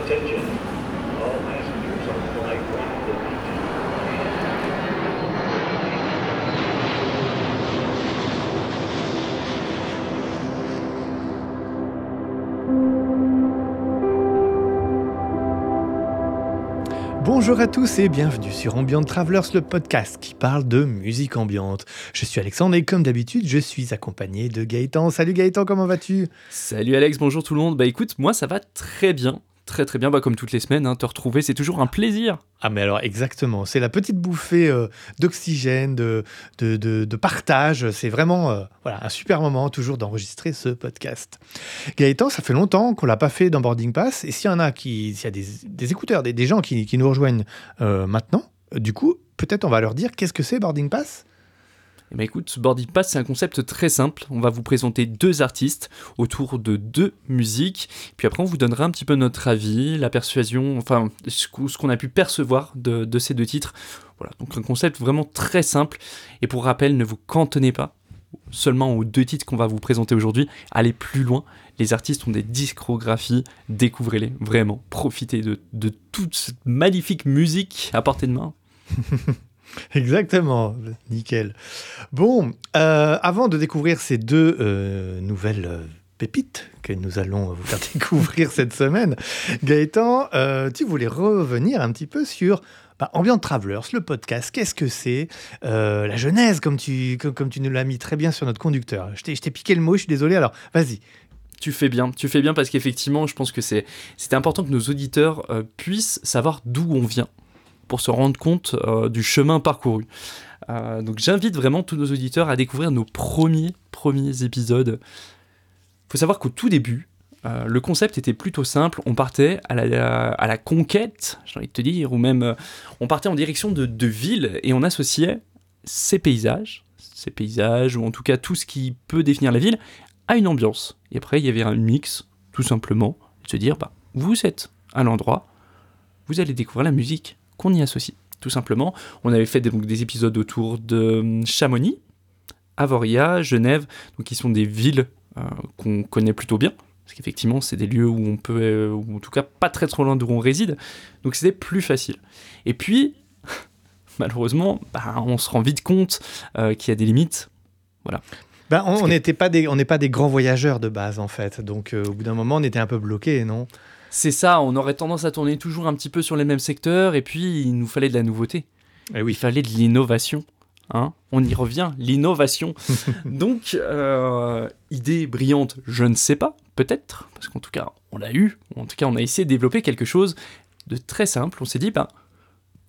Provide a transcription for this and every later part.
Attention. All passengers on flight 192. Bonjour à tous et bienvenue sur Ambient Travelers, le podcast qui parle de musique ambiante. Je suis Alexandre et comme d'habitude, je suis accompagné de Gaëtan. Salut Gaëtan, comment vas-tu? Salut Alex, bonjour tout le monde. Bah écoute, moi ça va très bien. Très très bien, bah, comme toutes les semaines, hein, te retrouver c'est toujours un plaisir. Ah mais alors exactement, c'est la petite bouffée euh, d'oxygène, de, de, de- partage. C'est vraiment euh, voilà, un super moment toujours d'enregistrer ce podcast. Gaëtan, ça fait longtemps qu'on l'a pas fait dans Boarding Pass. Et s'il y en a qui, s'il y a des, écouteurs, des, des gens qui, qui nous rejoignent euh, maintenant, du coup, peut-être on va leur dire qu'est-ce que c'est Boarding Pass? Et bah écoute, Boarding Pass c'est un concept très simple. On va vous présenter deux artistes autour de deux musiques. Puis après on vous donnera un petit peu notre avis, la persuasion, enfin ce qu'o- ce qu'on a pu percevoir de, de ces deux titres. Voilà, donc un concept vraiment très simple. Et pour rappel, ne vous cantonnez pas seulement aux deux titres qu'on va vous présenter aujourd'hui. Allez plus loin. Les artistes ont des discographies, découvrez-les, vraiment. Profitez de, de toute cette magnifique musique à portée de main. Exactement, nickel. Bon, euh, avant de découvrir ces deux euh, nouvelles euh, pépites que nous allons vous faire découvrir cette semaine, Gaëtan, tu voulais revenir un petit peu sur bah, Ambient Travelers, le podcast. Qu'est-ce que c'est La genèse, comme tu, comme, comme tu nous l'as mis très bien sur notre conducteur. Je t'ai piqué le mot, je suis désolé. Alors, vas-y. Tu fais bien, tu fais bien parce qu'effectivement, je pense que c'est important que nos auditeurs puissent savoir d'où on vient pour se rendre compte euh, du chemin parcouru. Euh, donc j'invite vraiment tous nos auditeurs à découvrir nos premiers premiers épisodes. Faut savoir qu'au tout début, euh, le concept était plutôt simple. On partait à la, conquête, j'ai envie de te dire, ou même on partait en direction de, de villes et on associait ces paysages, ces paysages, ou en tout cas tout ce qui peut définir la ville, à une ambiance. Et après, il y avait un mix, tout simplement, de se dire, bah, vous êtes à l'endroit, vous allez découvrir la musique qu'on y associe. Tout simplement, on avait fait des, donc, des épisodes autour de hum, Chamonix, Avoria, Genève, donc qui sont des villes euh, qu'on connaît plutôt bien, parce qu'effectivement, c'est des lieux où on peut, euh, ou en tout cas pas très trop loin d'où on réside, donc c'était plus facile. Et puis, malheureusement, bah, on se rend vite compte euh, qu'il y a des limites. Ben, on que- n'était pas des, on n'est pas des grands voyageurs de base en fait. Donc, au bout d'un moment, on était un peu bloqué, non? C'est ça, on aurait tendance à tourner toujours un petit peu sur les mêmes secteurs, et puis il nous fallait de la nouveauté. Eh Il oui. fallait de l'innovation. Hein on y revient, l'innovation. Donc, euh, idée brillante, je ne sais pas, peut-être, parce qu'en tout cas, on l'a eu, en tout cas, on a essayé de développer quelque chose de très simple. On s'est dit, ben,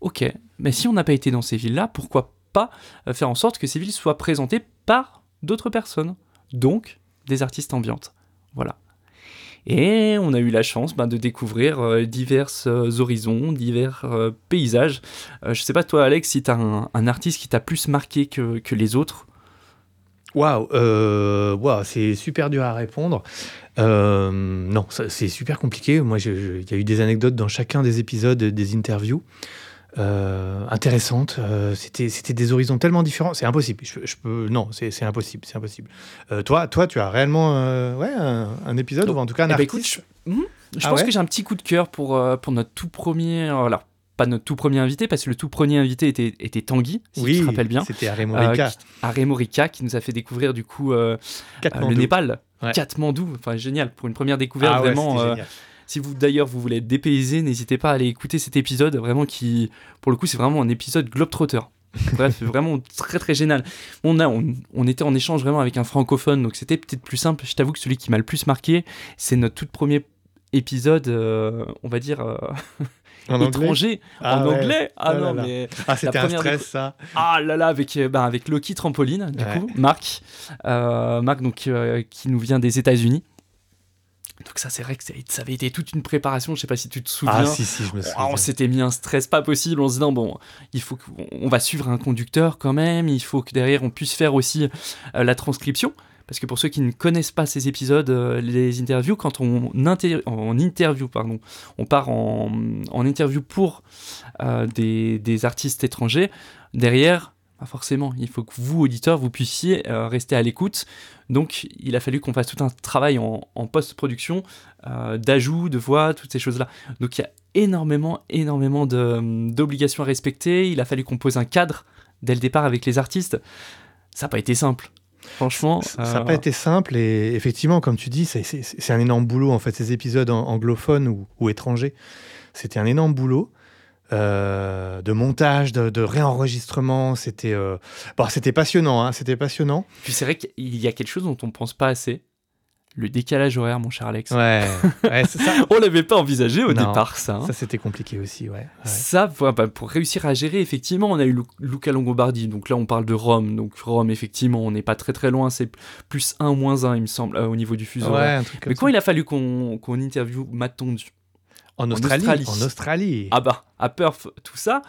ok, mais si on n'a pas été dans ces villes-là, pourquoi pas euh, faire en sorte que ces villes soient présentées par d'autres personnes, donc des artistes ambiantes. Voilà. Et on a eu la chance ben, de découvrir euh, divers euh, horizons, divers euh, paysages. Je sais pas toi Alex si t'as un, un artiste qui t'a plus marqué que, que les autres? Waouh, waouh, c'est super dur à répondre. Non, c'est super compliqué. Moi, il y a eu des anecdotes dans chacun des épisodes, des interviews euh, intéressantes. Euh, C'était, c'était des horizons tellement différents. C'est impossible. Je, je peux, non, c'est, c'est impossible. C'est impossible. Euh, toi, toi, tu as réellement, ouais, un, un épisode ou en tout cas un Eh ben, écoute, je, Hmm, je Ah pense ouais que j'ai un petit coup de cœur pour, pour notre tout premier... Alors, pas notre tout premier invité, parce que le tout premier invité était, était Tanguy, si oui, tu te rappelles bien. C'était Aremo qui- Aremo qui nous a fait découvrir du coup le Népal, Ouais. Katmandou, enfin génial, pour une première découverte Ah vraiment. Si vous d'ailleurs vous voulez être dépaysé, n'hésitez pas à aller écouter cet épisode, vraiment qui, pour le coup, c'est vraiment un épisode globetrotter. Bref, vraiment très très génial. On, a, on, on était en échange vraiment avec un francophone, donc c'était peut-être plus simple. Je t'avoue que celui qui m'a le plus marqué, c'est notre tout premier épisode, euh, on va dire, euh, En anglais étranger, Ah en ouais. anglais. Ah là non, là. mais Ah, c'était un stress, ça. ah là là, avec, euh, bah, avec Loki Trampoline, du Ouais. coup, Marc. Euh, Marc, donc, euh, qui nous vient des États-Unis. Donc, ça, c'est vrai que ça avait été toute une préparation. Je sais pas si tu te souviens. Ah, si, si, je me souviens. on s'était mis un stress pas possible en se disant bon, il faut qu'on on va suivre un conducteur quand même, il faut que derrière on puisse faire aussi euh, la transcription. Parce que pour ceux qui ne connaissent pas ces épisodes, euh, les interviews, quand on, inter- en interview, pardon, on part en, en interview pour euh, des, des artistes étrangers, derrière, Pas forcément. Il faut que vous, auditeurs, vous puissiez euh, rester à l'écoute. Donc, il a fallu qu'on fasse tout un travail en, en post-production, euh, d'ajout, de voix, toutes ces choses-là. Donc, il y a énormément, énormément de- d'obligations à respecter. Il a fallu qu'on pose un cadre dès le départ avec les artistes. Ça n'a pas été simple. Franchement. Ça n'a euh, pas été simple et effectivement, comme tu dis, c'est- un énorme boulot en fait. Ces épisodes anglophones ou, ou étrangers, c'était un énorme boulot euh, de montage, de, de réenregistrement. C'était euh, bon, c'était passionnant, hein, c'était passionnant. Puis c'est vrai qu'il y a quelque chose dont on ne pense pas assez. Le décalage horaire, mon cher Alex. Ouais, ouais, c'est ça, On l'avait pas envisagé au Non, départ, ça. hein. ça c'était compliqué aussi, ouais. ouais. Ça, bah, pour réussir à gérer, effectivement, on a eu Lu- Luca Longobardi. Donc là, on parle de Rome. Donc Rome, effectivement, on n'est pas très très loin. C'est plus 1 moins 1, il me semble, euh, au niveau du fuseau. Ouais, horaire. un truc comme Mais ça. quand il a fallu qu'on qu'on interviewe Matt Tondu, en Australie. en Australie. ah bah, à Perth, tout ça,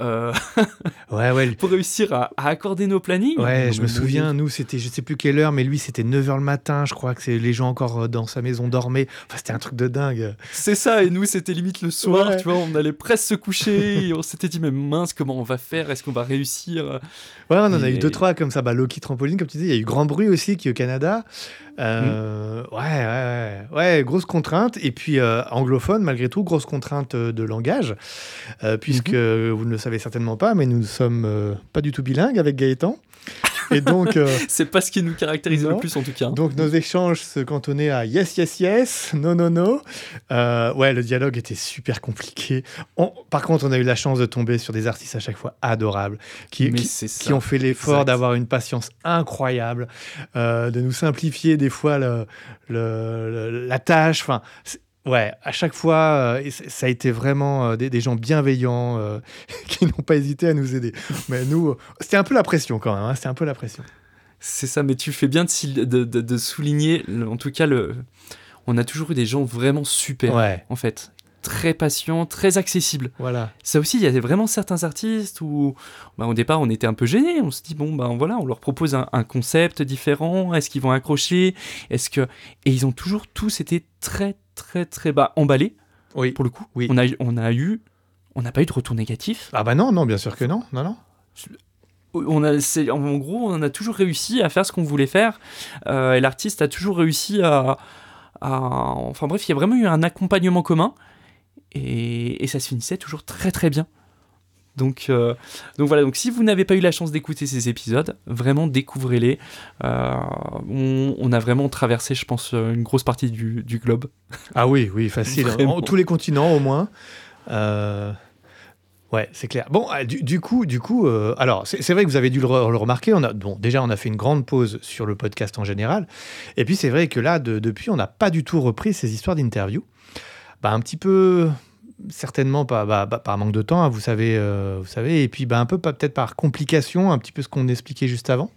euh, Ouais, ouais. lui- pour réussir à, à accorder nos plannings. Ouais, je me souviens, nous, c'était, je sais plus quelle heure, mais lui, c'était 9h le matin, je crois que c'est les gens encore euh, dans sa maison dormaient. Enfin, c'était un truc de dingue. C'est ça, et nous, c'était limite le soir, Ouais. tu vois, on allait presque se coucher, et on s'était dit, mais mince, comment on va faire? Est-ce qu'on va réussir? Ouais, on en a eu deux, trois comme ça. Bah, Loki Trampoline, comme tu disais, il y a eu Grand Bruit aussi qui est au Canada. Euh, Ouais, ouais, ouais. Ouais, grosse contrainte. Et puis, euh, anglophone, malgré tout, grosse contrainte de langage. Puisque vous ne le savez certainement pas, mais nous ne sommes euh, pas du tout bilingues avec Gaëtan. Et donc, euh, C'est pas ce qui nous caractérise Non. le plus, en tout cas. donc, nos échanges se cantonnaient à yes, yes, yes, non, non, non. Euh, ouais, le dialogue était super compliqué. On- par contre, on a eu la chance de tomber sur des artistes à chaque fois adorables qui, qui- qui ont fait l'effort d'avoir une patience incroyable, euh, de nous simplifier des fois le, le- le- la tâche. Enfin, ouais, à chaque fois, euh, ça a été vraiment euh, des, des gens bienveillants euh, qui n'ont pas hésité à nous aider. Mais nous, c'était un peu la pression quand même. hein, c'était un peu la pression. C'est ça, mais tu fais bien de, sil- de- de- de souligner, en tout cas, le... on a toujours eu des gens vraiment super, Ouais, en fait. Très patients, très accessibles. voilà. Ça aussi, il y avait vraiment certains artistes où, bah, au départ, on était un peu gênés. On se dit, bon, ben voilà, on leur propose un, un concept différent. Est-ce qu'ils vont accrocher? Est-ce que... Et ils ont toujours tous été très, très, très bas emballés, Oui. pour le coup. Oui. On a, on a eu... On n'a pas eu de retour négatif. Ah bah non, non, bien sûr que non, non, non. on a, en gros, on a toujours réussi à faire ce qu'on voulait faire. euh, et l'artiste a toujours réussi à, à- Enfin bref, il y a vraiment eu un accompagnement commun. Et, et ça se finissait toujours très très bien. Donc, euh, donc voilà, donc si vous n'avez pas eu la chance d'écouter ces épisodes, vraiment découvrez-les. Euh, on, on a vraiment traversé, je pense, euh, une grosse partie du, du globe. Ah oui, oui, facile. Vraiment. Tous les continents au moins. Euh, Ouais, c'est clair. Bon, du, du coup, du coup, euh, alors c'est vrai que vous avez dû le, re- le remarquer. On a, bon, déjà, on a fait une grande pause sur le podcast en général. Et puis c'est vrai que là, de- depuis, on n'a pas du tout repris ces histoires d'interview. Bah, un petit peu, certainement pas, bah, bah, par manque de temps, hein, vous savez, euh, vous savez. Et puis, bah, un peu peut-être par complication, un petit peu ce qu'on expliquait juste avant.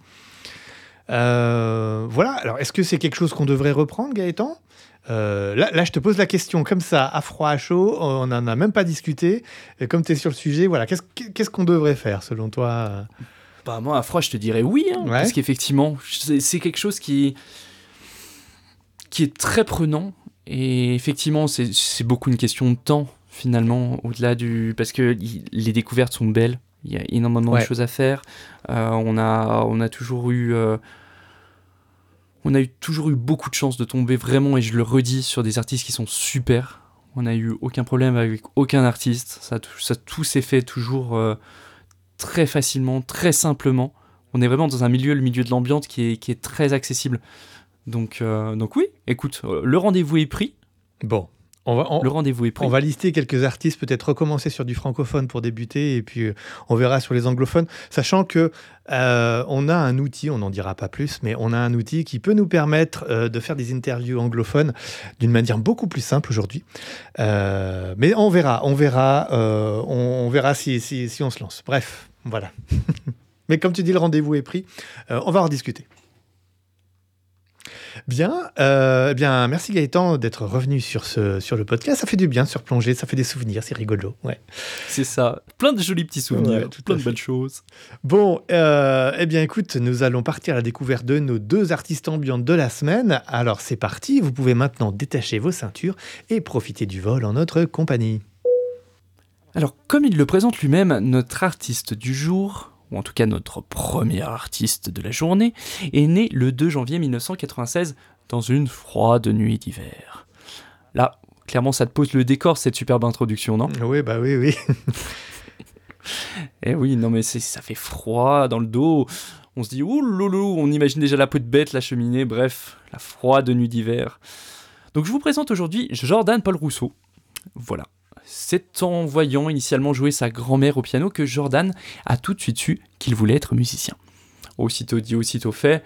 Euh, voilà. Alors, est-ce que c'est quelque chose qu'on devrait reprendre, Gaëtan? Euh, là, là, je te pose la question comme ça, à froid, à chaud, on n'en a même pas discuté. Et comme tu es sur le sujet, voilà, qu'est-ce qu'on devrait faire selon toi? Bah, moi, à froid, je te dirais oui, hein, Ouais. parce qu'effectivement, c'est c'est quelque chose qui, qui est très prenant. Et effectivement, c'est beaucoup une question de temps, finalement, au-delà du. Parce que les découvertes sont belles, il y a énormément Ouais. de choses à faire. Euh, on, a, on a toujours eu. euh, on a eu, toujours eu beaucoup de chance de tomber vraiment, et je le redis, sur des artistes qui sont super. On n'a eu aucun problème avec aucun artiste. Ça, tout- ça tout s'est fait toujours euh, très facilement, très simplement. On est vraiment dans un milieu, le milieu de l'ambiance, qui est, qui est très accessible. Donc, euh, donc oui, écoute, euh, le rendez-vous est pris. Bon, on va, on, Le rendez-vous est pris. on va lister quelques artistes, peut-être recommencer sur du francophone pour débuter, et puis euh, on verra sur les anglophones, sachant que euh, on a un outil, on n'en dira pas plus, mais on a un outil qui peut nous permettre euh, de faire des interviews anglophones d'une manière beaucoup plus simple aujourd'hui. Euh, mais on verra, on verra, on, on verra si, si, si on se lance. Bref, voilà. mais comme tu dis, le rendez-vous est pris, on va en discuter. Bien, euh, eh bien, merci Gaëtan d'être revenu sur, ce, sur le podcast. Ça fait du bien de se replonger, ça fait des souvenirs, c'est rigolo. Ouais. C'est ça. Plein de jolis petits souvenirs, Ouais, tout plein de belles choses. Bon, euh, eh bien écoute, nous allons partir à la découverte de nos deux artistes ambiantes de la semaine. Alors c'est parti, vous pouvez maintenant détacher vos ceintures et profiter du vol en notre compagnie. Alors, comme il le présente lui-même, notre artiste du jour, ou en tout cas notre premier artiste de la journée, est né le 2 janvier 1996 dans une froide nuit d'hiver. Là, clairement, ça te pose le décor, cette superbe introduction, non? Oui, bah oui, oui. Eh oui, non mais ça fait froid dans le dos. On se dit, ouh loulou, on imagine déjà la peau de bête, la cheminée, bref, la froide nuit d'hiver. Donc je vous présente aujourd'hui Jordan Paul Rousseau. Voilà. C'est en voyant initialement jouer sa grand-mère au piano que Jordan a tout de suite su qu'il voulait être musicien. Aussitôt dit, aussitôt fait,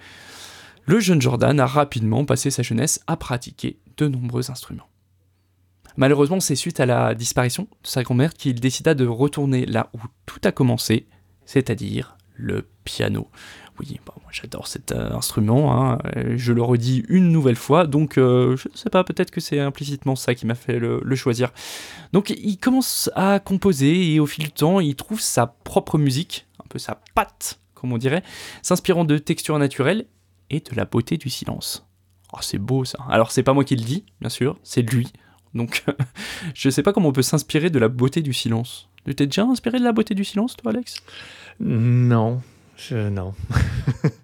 le jeune Jordan a rapidement passé sa jeunesse à pratiquer de nombreux instruments. Malheureusement, c'est suite à la disparition de sa grand-mère qu'il décida de retourner là où tout a commencé, c'est-à-dire le piano. Oui, moi j'adore cet euh, instrument, hein, je le redis une nouvelle fois, donc euh, je ne sais pas, peut-être que c'est implicitement ça qui m'a fait le, choisir. Donc il commence à composer et au fil du temps, il trouve sa propre musique, un peu sa patte, comme on dirait, s'inspirant de textures naturelles et de la beauté du silence. Oh, c'est beau ça. Alors c'est pas moi qui le dis, bien sûr, c'est lui. Donc je sais pas comment on peut s'inspirer de la beauté du silence. Tu t'es déjà inspiré de la beauté du silence, toi, Alex? Non. Je, non.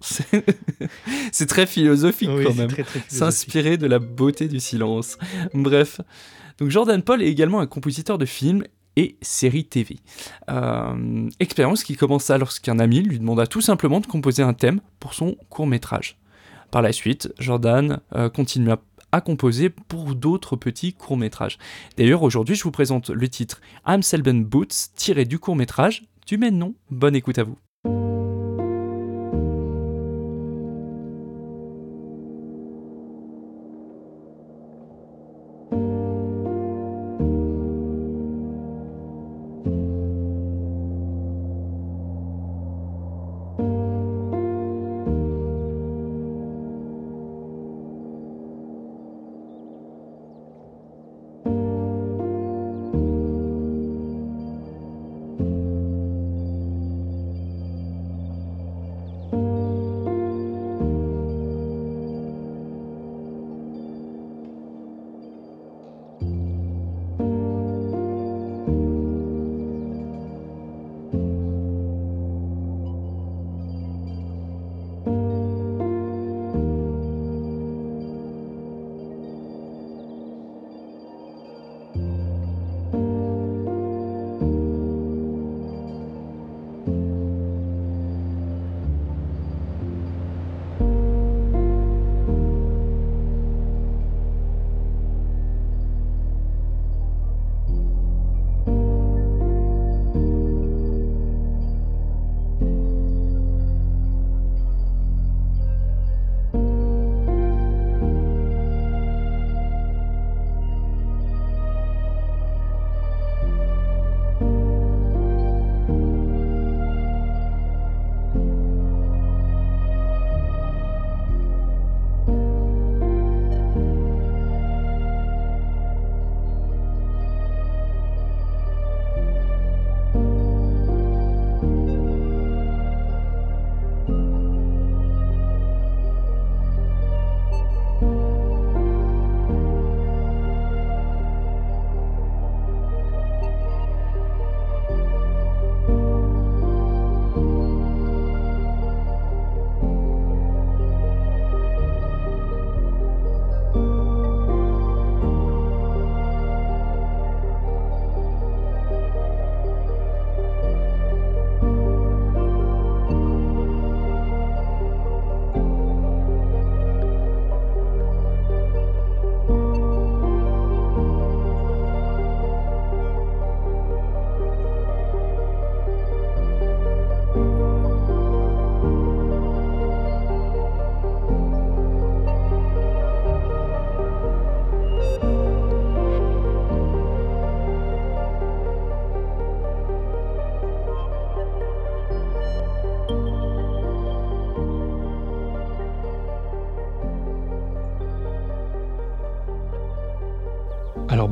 c'est très philosophique quand même. S'inspirer de la beauté du silence. Bref. Donc Jordan Paul est également un compositeur de films et séries TV. Euh, expérience qui commença lorsqu'un ami lui demanda tout simplement de composer un thème pour son court métrage. Par la suite, Jordan euh, continua à composer pour d'autres petits courts-métrages. D'ailleurs, aujourd'hui, je vous présente le titre I'm Selben Boots, tiré du court-métrage du même nom. Bonne écoute à vous.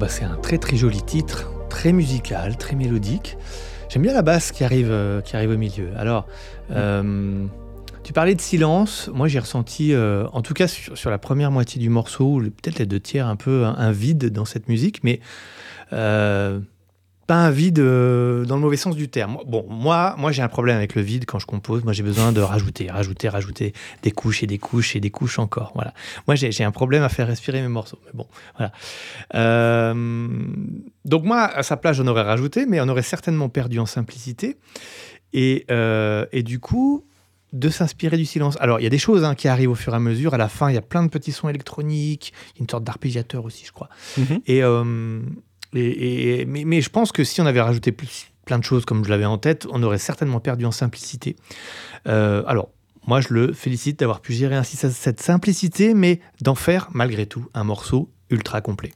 Bah, c'est un très très joli titre, très musical, très mélodique. J'aime bien la basse qui arrive, euh, qui arrive au milieu. Alors, euh, tu parlais de silence. Moi, j'ai ressenti, euh, en tout cas sur, la première moitié du morceau, peut-être les deux tiers, un peu un, vide dans cette musique. Mais pas un vide euh, dans le mauvais sens du terme. Bon, moi, moi j'ai un problème avec le vide quand je compose. Moi, j'ai besoin de rajouter, rajouter, rajouter des couches et des couches et des couches encore. Voilà. Moi, j'ai un problème à faire respirer mes morceaux. Mais bon, voilà. Euh, donc moi, à sa place, j'en aurais rajouté, mais on aurait certainement perdu en simplicité. Et, euh, et du coup, de s'inspirer du silence. Alors, il y a des choses hein, qui arrivent au fur et à mesure. À la fin, il y a plein de petits sons électroniques, une sorte d'arpégiateur aussi, je crois. Euh, et, et- mais, mais je pense que si on avait rajouté plus, plein de choses comme je l'avais en tête, on aurait certainement perdu en simplicité. Euh, alors, moi, je le félicite d'avoir pu gérer ainsi cette simplicité, mais d'en faire malgré tout un morceau ultra complet.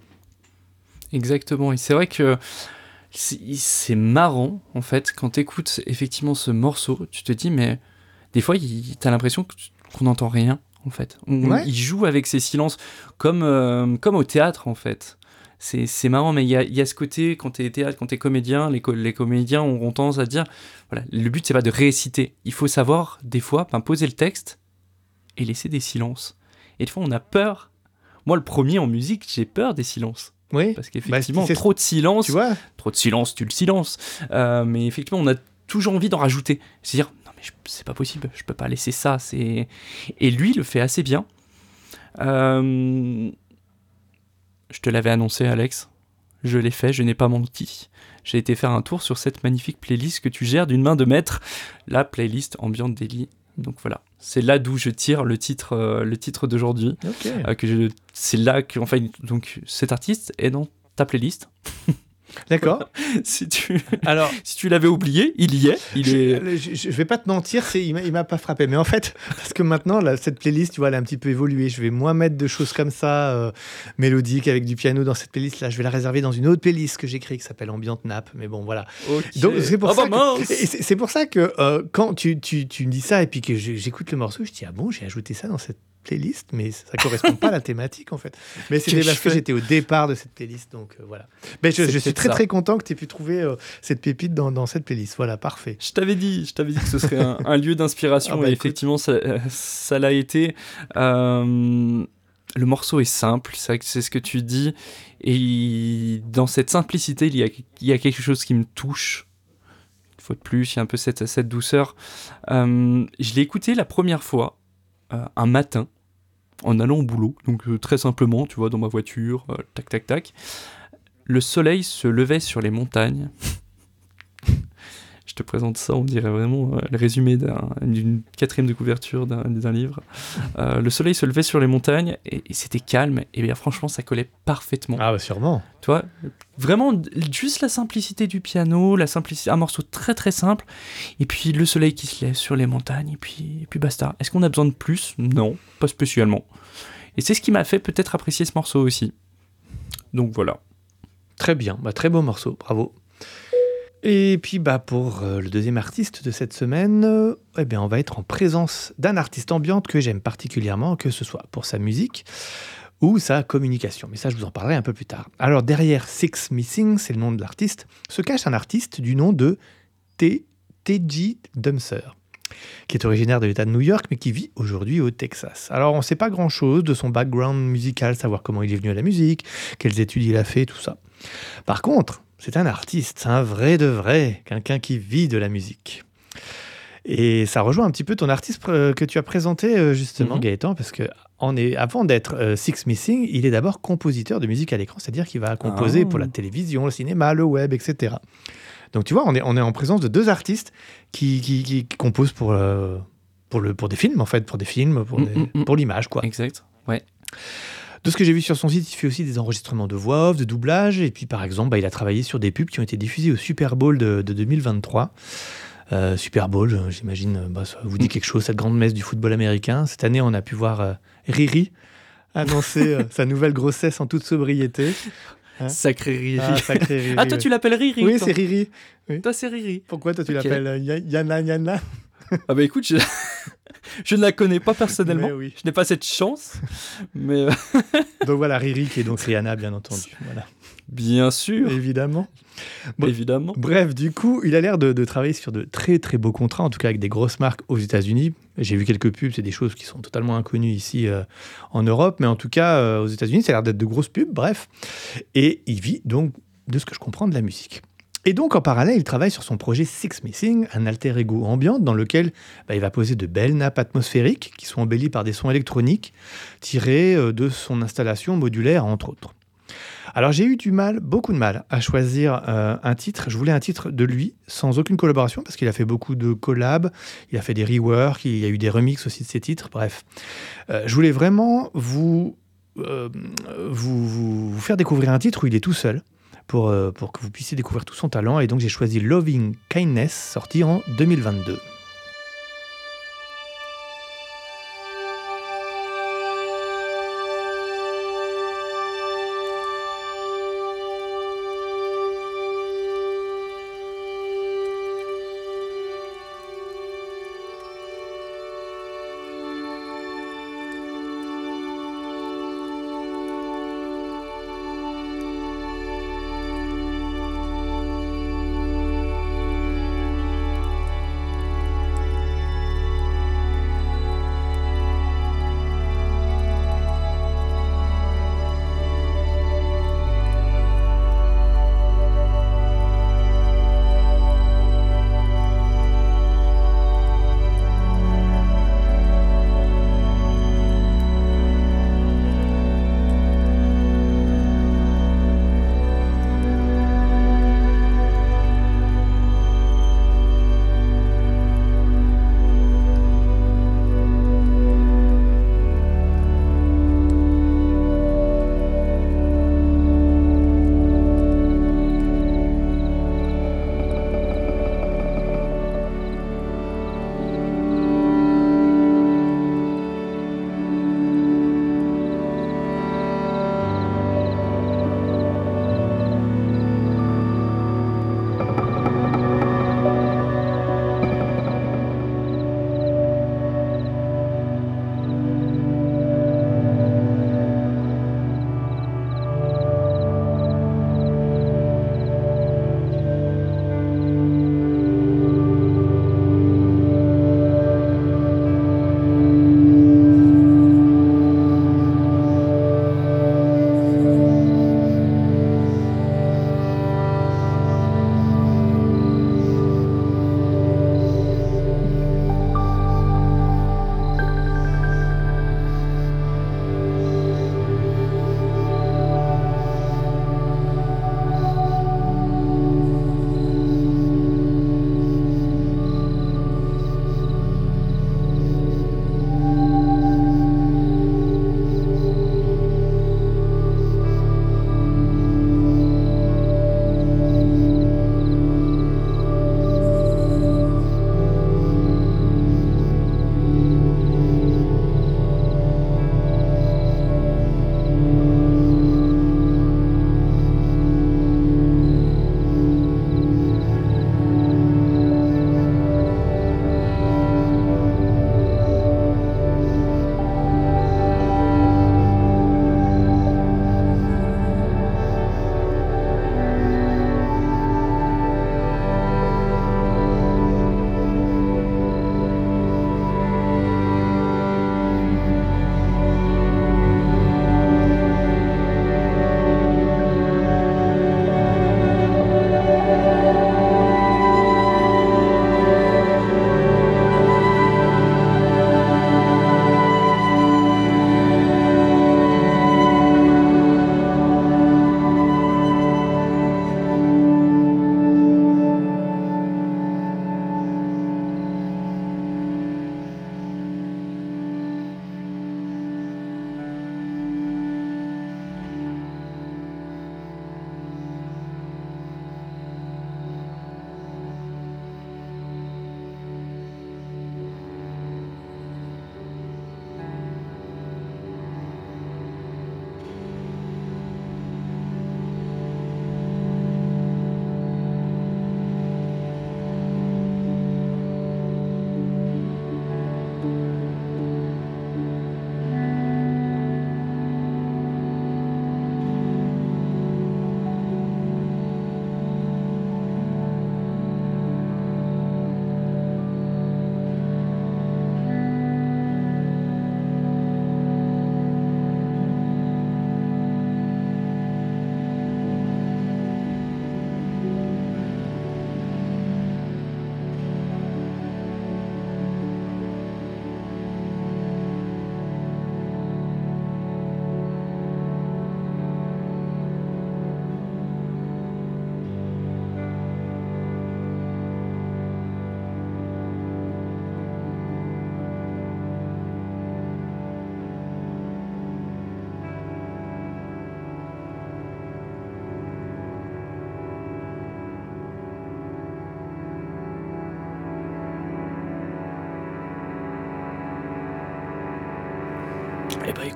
Exactement. Et c'est vrai que c'est marrant, en fait, quand tu écoutes effectivement ce morceau, tu te dis, mais des fois, il- t'as l'impression tu- qu'on n'entend rien, en fait. On- Ouais. Il joue avec ces silences, comme, euh, comme au théâtre, en fait. C'est c'est marrant, mais il y a, il y a ce côté, quand t'es théâtre, quand t'es comédien, les, co- les comédiens auront tendance à dire, voilà, le but, c'est pas de réciter. Il faut savoir, des fois, ben, poser le texte et laisser des silences. Et des fois, on a peur. Moi, le premier en musique, j'ai peur des silences. Oui, Parce qu'effectivement, Bah, c'est- trop de silence, tu vois trop de silence, tu le silences. Euh, mais effectivement, on a toujours envie d'en rajouter. C'est dire, non mais c'est pas possible, je peux pas laisser ça. C'est et lui le fait assez bien. Euh, Je te l'avais annoncé, Alex. Je l'ai fait, je n'ai pas menti. J'ai été faire un tour sur cette magnifique playlist que tu gères d'une main de maître, la playlist Ambient Daily. Donc voilà, c'est là d'où je tire le titre, euh, le titre d'aujourd'hui. Euh, c'est là que enfin donc cet artiste est dans ta playlist. D'accord. si tu Alors, si tu l'avais oublié, il y est. Il est je, je- je vais pas te mentir, c'est, il m'a- pas frappé. Mais en fait, parce que maintenant, là, cette playlist, tu vois, elle a un petit peu évolué. Je vais moins mettre de choses comme ça, euh, mélodiques, avec du piano dans cette playlist. Là, je vais la réserver dans une autre playlist que j'écris qui s'appelle Ambient Nap. Mais bon, voilà. Donc, c'est pour, Ah ça bah pour ça que euh, quand tu, tu, tu me dis ça et puis que j'écoute le morceau, je dis Ah bon, j'ai ajouté ça dans cette playlist, mais ça correspond pas à la thématique en fait. Mais c'était parce que j'étais au départ de cette playlist, donc euh, voilà. Mais je, suis très ça. très content que tu aies pu trouver euh, cette pépite dans, dans cette playlist. Voilà, parfait. Je t'avais dit, je t'avais dit que ce serait un, un lieu d'inspiration Ah bah et écoute. effectivement ça, euh, ça l'a été. Euh, le morceau est simple, c'est ce que tu dis et il- dans cette simplicité il y, a, il y a quelque chose qui me touche. Une fois de plus, il y a un peu cette, cette douceur. Euh, je l'ai écouté la première fois un matin en allant au boulot, donc euh, très simplement, tu vois, dans ma voiture, euh, tac tac tac. Le soleil se levait sur les montagnes. Je te présente ça, on dirait vraiment euh, le résumé d'un- d'une quatrième de couverture d'un livre. Euh, le soleil se levait sur les montagnes et, et c'était calme. Et bien franchement, ça collait parfaitement. Ah, bah sûrement. Tu vois, vraiment juste la simplicité du piano, la simplicité, un morceau très très simple. Et puis le soleil qui se lève sur les montagnes et puis, et puis basta. Est-ce qu'on a besoin de plus? Non, pas spécialement. Et c'est ce qui m'a fait peut-être apprécier ce morceau aussi. Donc voilà. Très bien, bah, très beau morceau, bravo. Et puis bah, pour euh, le deuxième artiste de cette semaine, euh, eh bien, on va être en présence d'un artiste ambiante que j'aime particulièrement, que ce soit pour sa musique ou sa communication. Mais ça, je vous en parlerai un peu plus tard. Alors derrière Six Missing, c'est le nom de l'artiste, se cache un artiste du nom de. T.J. Dumser qui est originaire de l'État de New York, mais qui vit aujourd'hui au Texas. Alors, on ne sait pas grand-chose de son background musical, savoir comment il est venu à la musique, quelles études il a fait, tout ça. Par contre, c'est un artiste, un vrai de vrai, quelqu'un qui vit de la musique. Et ça rejoint un petit peu ton artiste euh, que tu as présenté euh, justement, Mhm. Gaëtan, parce que en est, avant d'être euh, Six Missing, il est d'abord compositeur de musique à l'écran, c'est-à-dire qu'il va composer Ah. pour la télévision, le cinéma, le web, etc. Donc tu vois, on est, on est en présence de deux artistes qui, qui, qui- qui composent pour, euh, pour, le, pour des films, en fait, pour des films, pour, Mm, mm, mm. pour l'image, quoi. Exact. Ouais. De ce que j'ai vu sur son site, il fait aussi des enregistrements de voix off, de doublage, et puis par exemple, bah, il a travaillé sur des pubs qui ont été diffusées au Super Bowl de, de 2023. Euh, Super Bowl, euh, j'imagine, euh, bah, ça vous dit quelque chose, cette grande messe du football américain. Cette année, on a pu voir euh, Riri annoncer euh, sa nouvelle grossesse en toute sobriété. Hein Sacré Riri. Ah, sacré Riri. Ah, toi, tu l'appelles Riri Oui, c'est Riri. Toi, c'est Riri. Pourquoi toi, tu l'appelles Ya- Yana Yana? Ah bah écoute, je, je ne la connais pas personnellement. Oui. Je n'ai pas cette chance. Mais euh, Donc voilà, Riri qui est donc Rihanna, bien entendu. Voilà. bien sûr, Évidemment. Bon. évidemment. Bref, du coup, il a l'air de, de travailler sur de très très beaux contrats, en tout cas avec des grosses marques aux États-Unis. J'ai vu quelques pubs, c'est des choses qui sont totalement inconnues ici euh, en Europe, mais en tout cas euh, aux États-Unis, ça a l'air d'être de grosses pubs. Bref, et il vit donc, de ce que je comprends, de la musique. Et donc, en parallèle, il travaille sur son projet Six Missing, un alter ego ambiante dans lequel bah, il va poser de belles nappes atmosphériques qui sont embellies par des sons électroniques tirés euh, de son installation modulaire, entre autres. Alors j'ai eu du mal, beaucoup de mal, à choisir euh, un titre. Je voulais un titre de lui, sans aucune collaboration, parce qu'il a fait beaucoup de collabs, il a fait des reworks, il y a eu des remixes aussi de ses titres, bref. Euh, je voulais vraiment vous faire découvrir un titre où il est tout seul, pour, euh, pour que vous puissiez découvrir tout son talent, et donc j'ai choisi Loving Kindness, sorti en 2022.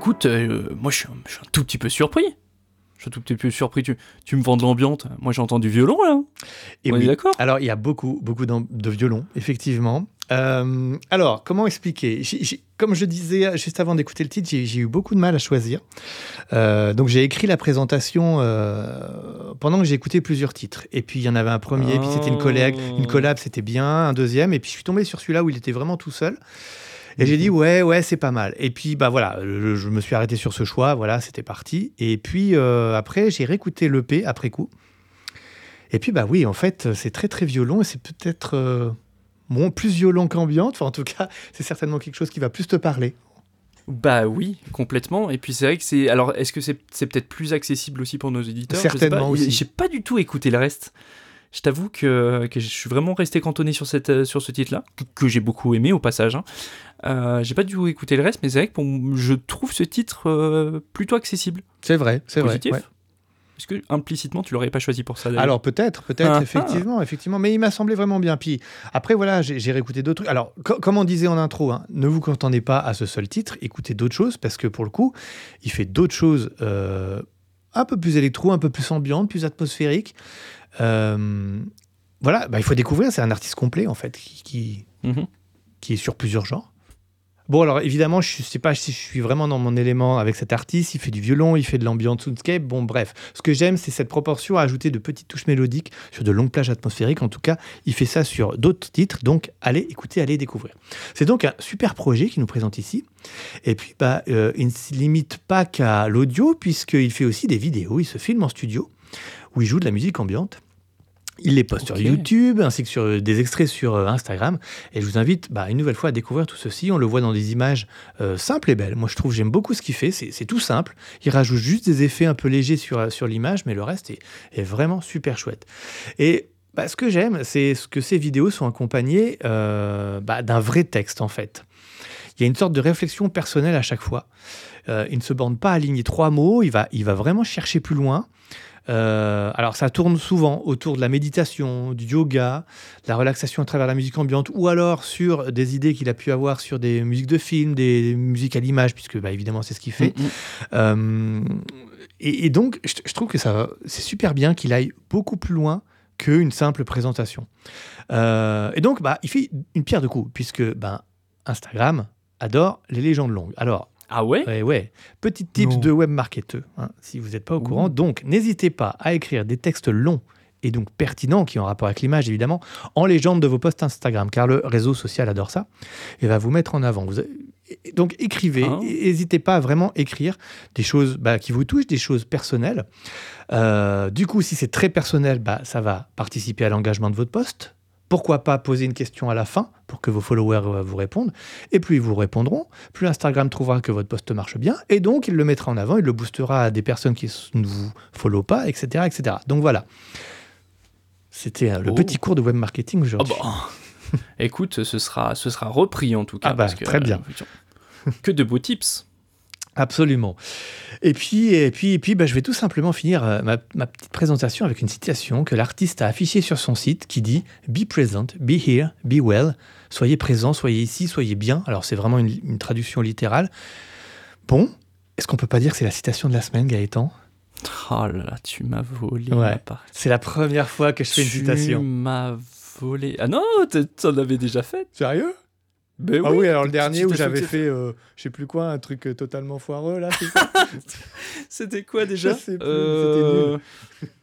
Écoute, euh, moi je suis, un, je suis un tout petit peu surpris. Je suis un tout petit peu surpris. Tu, tu me vends de l'ambiance. Moi j'entends du violon là. Et On est oui. d'accord Alors, il y a beaucoup, beaucoup de violon, effectivement. Euh, alors, comment expliquer? Comme je disais juste avant d'écouter le titre, j'ai eu beaucoup de mal à choisir. Euh, donc, j'ai écrit la présentation euh, pendant que j'ai écouté plusieurs titres. Et puis, il y en avait un premier, puis c'était une collègue, une Oh. collab, c'était bien, un deuxième. Et puis, je suis tombé sur celui-là où il était vraiment tout seul. Et j'ai dit, ouais, ouais, c'est pas mal. Et puis, bah voilà, je, je me suis arrêté sur ce choix, voilà, c'était parti. Et puis, euh, après, j'ai réécouté l'EP après coup. Et puis, bah oui, en fait, c'est très, très violent et c'est peut-être euh, bon, plus violent qu'ambiante. Enfin, en tout cas, c'est certainement quelque chose qui va plus te parler. Bah oui, complètement. Et puis c'est vrai que c'est. Alors, est-ce que c'est c'est peut-être plus accessible aussi pour nos éditeurs? Je sais Certainement pas. aussi. J'ai pas du tout écouté le reste. Je t'avoue que, que je suis vraiment resté cantonné sur, cette, euh, sur ce titre-là, que, que j'ai beaucoup aimé au passage. hein. Euh, j'ai pas du tout écouté le reste, mais c'est vrai que je trouve ce titre euh, plutôt accessible. C'est vrai, c'est vrai. Positif. ouais. Est-ce que implicitement tu l'aurais pas choisi pour ça Alors peut-être, peut-être, Ah, ah. effectivement, effectivement. Mais il m'a semblé vraiment bien. Puis après, voilà, j'ai j'ai réécouté d'autres trucs. Alors, co- comme on disait en intro, hein, ne vous contentez pas à ce seul titre, écoutez d'autres choses, parce que pour le coup, il fait d'autres choses euh, un peu plus électro, un peu plus ambiantes, plus atmosphériques. Euh, voilà, bah, il faut découvrir, c'est un artiste complet, en fait, qui, qui, Mhm. qui est sur plusieurs genres. Bon, alors évidemment, je ne sais pas si je suis vraiment dans mon élément avec cet artiste. Il fait du violon, il fait de l'ambiance soundscape. Bon, bref. Ce que j'aime, c'est cette proportion à ajouter de petites touches mélodiques sur de longues plages atmosphériques. En tout cas, il fait ça sur d'autres titres. Donc, allez écouter, allez découvrir. C'est donc un super projet qu'il nous présente ici. Et puis, bah, euh, il ne se limite pas qu'à l'audio, puisqu'il fait aussi des vidéos. Il se filme en studio, où il joue de la musique ambiante. Il les poste sur YouTube, ainsi que sur euh, des extraits sur euh, Instagram. Et je vous invite bah, une nouvelle fois à découvrir tout ceci. On le voit dans des images euh, simples et belles. Moi, je trouve, j'aime beaucoup ce qu'il fait. C'est tout simple. Il rajoute juste des effets un peu légers sur, sur l'image, mais le reste est, est vraiment super chouette. Et bah, ce que j'aime, c'est ce que ces vidéos sont accompagnées euh, bah, d'un vrai texte, en fait. Il y a une sorte de réflexion personnelle à chaque fois. Euh, il ne se borne pas à aligner trois mots. Il va, il va vraiment chercher plus loin. Euh, alors ça tourne souvent autour de la méditation, du yoga, de la relaxation à travers la musique ambiante, ou alors sur des idées qu'il a pu avoir sur des musiques de films, des musiques à l'image, puisque bah, évidemment c'est ce qu'il fait. Mhm. Euh, et, et donc je, je trouve que ça c'est super bien qu'il aille beaucoup plus loin qu'une simple présentation. Euh, et donc bah, il fait une pierre de coups, puisque bah, Instagram adore les légendes longues. Alors Ah ouais? Ouais, ouais. Petit tips Non. de web marketeur, hein, si vous n'êtes pas au Ouh. courant. Donc, n'hésitez pas à écrire des textes longs et donc pertinents, qui ont rapport avec l'image évidemment, en légende de vos posts Instagram, car le réseau social adore ça et va vous mettre en avant. Vous- Donc, écrivez, Ah. n'hésitez pas à vraiment écrire des choses bah, qui vous touchent, des choses personnelles. Euh, du coup, si c'est très personnel, bah, ça va participer à l'engagement de votre post. Pourquoi pas poser une question à la fin pour que vos followers euh, vous répondent Et plus ils vous répondront, plus Instagram trouvera que votre post marche bien, et donc il le mettra en avant, il le boostera à des personnes qui ne vous follow pas, etc. etc. Donc voilà. C'était euh, le Oh. petit cours de web marketing aujourd'hui. bah. Écoute, ce sera, ce sera repris en tout cas. Ah bah, parce que, très bien. euh, que de beaux tips. Absolument. Et puis, et puis, et puis bah, je vais tout simplement finir euh, ma, ma petite présentation avec une citation que l'artiste a affichée sur son site qui dit Be present, be here, be well. Soyez présent, soyez ici, soyez bien. Alors, c'est vraiment une, une traduction littérale. Bon, est-ce qu'on peut pas dire que c'est la citation de la semaine, Gaëtan? Oh là là, tu m'as volé Ouais. C'est la première fois que je fais une Tu citation. m'as volé. Ah non, t'en avais déjà fait. Sérieux? Ben Ah oui, alors le dernier où j'avais fait, euh, je sais plus quoi, un truc euh, totalement foireux, là, C'était quoi déjà Je sais plus, Euh,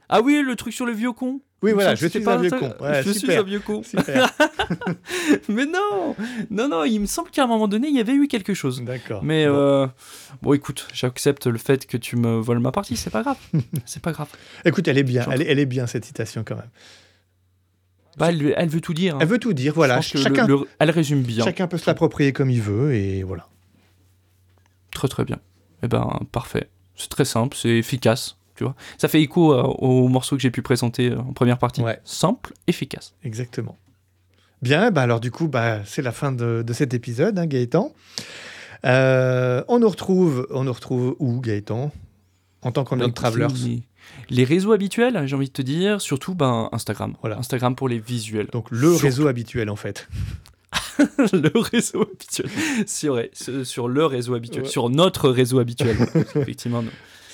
Ah oui, le truc sur le vieux con. Oui, voilà, je suis pas un vieux con. Ouais, je suis un vieux con. Super, Mais non, non, non, il me semble qu'à un moment donné, il y avait eu quelque chose. d'accord. Mais Bon. euh, bon, écoute, j'accepte le fait que tu me voles ma partie, c'est pas grave. c'est pas grave. Écoute, elle est bien, elle elle est bien cette citation quand même. Bah, elle, elle veut tout dire. hein. Elle veut tout dire, voilà. le- Chacun, le- elle résume bien. chacun peut se l'approprier comme il veut et voilà. Très très bien. Eh ben, parfait. C'est très simple, c'est efficace. Tu vois Ça fait écho euh, au morceau que j'ai pu présenter euh, en première partie. Ouais. Simple, efficace. Exactement. Bien, bah alors du coup, bah, c'est la fin de, de cet épisode, hein, Gaëtan. Euh, on nous retrouve, on nous retrouve où, Gaëtan? En tant qu'Ambient Travelers. Les, réseaux habituels, j'ai envie de te dire, surtout ben, Instagram. Voilà. Instagram pour les visuels. Donc le Surtout. réseau habituel en fait. le réseau habituel. Sur, sur le réseau habituel, Ouais. sur notre réseau habituel. Effectivement,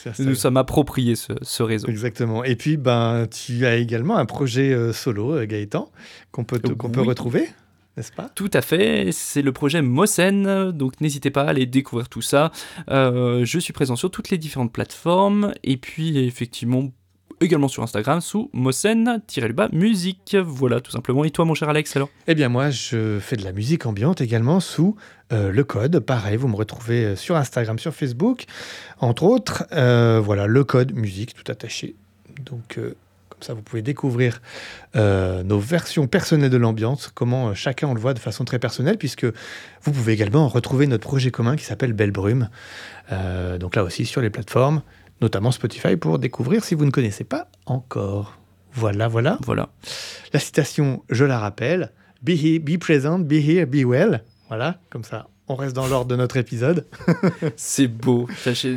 ça. nous sommes appropriés ce, ce réseau. Exactement. Et puis, ben, tu as également un projet euh, solo, euh, Gaëtan, qu'on peut, te- qu'on peut retrouver, n'est-ce pas? Tout à fait, c'est le projet Mosen, donc n'hésitez pas à aller découvrir tout ça. Euh, je suis présent sur toutes les différentes plateformes, et puis effectivement également sur Instagram sous Mosen-le-bas musique. Voilà, tout simplement. Et toi, mon cher Alex, alors? Eh bien, moi, je fais de la musique ambiante également sous euh, le code. Pareil, vous me retrouvez euh, sur Instagram, sur Facebook, entre autres. Euh, voilà, le code musique, tout attaché. Donc, euh, comme ça, vous pouvez découvrir euh, nos versions personnelles de l'ambiance, comment euh, chacun on le voit de façon très personnelle, puisque vous pouvez également retrouver notre projet commun qui s'appelle Belle Brume. Euh, donc là aussi, sur les plateformes, notamment Spotify, pour découvrir si vous ne connaissez pas encore. Voilà, voilà. Voilà. La citation, je la rappelle, be here, be present, be here, be well. Voilà, comme ça, on reste dans l'ordre de notre épisode. C'est beau.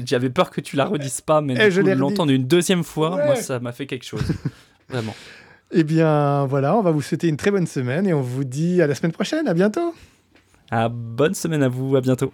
J'avais peur que tu la redises pas, mais Eh, du je l'entendre une deuxième fois, Ouais. moi, ça m'a fait quelque chose. Vraiment. Eh bien, voilà, on va vous souhaiter une très bonne semaine et on vous dit à la semaine prochaine. À bientôt. Ah, bonne semaine à vous, à bientôt.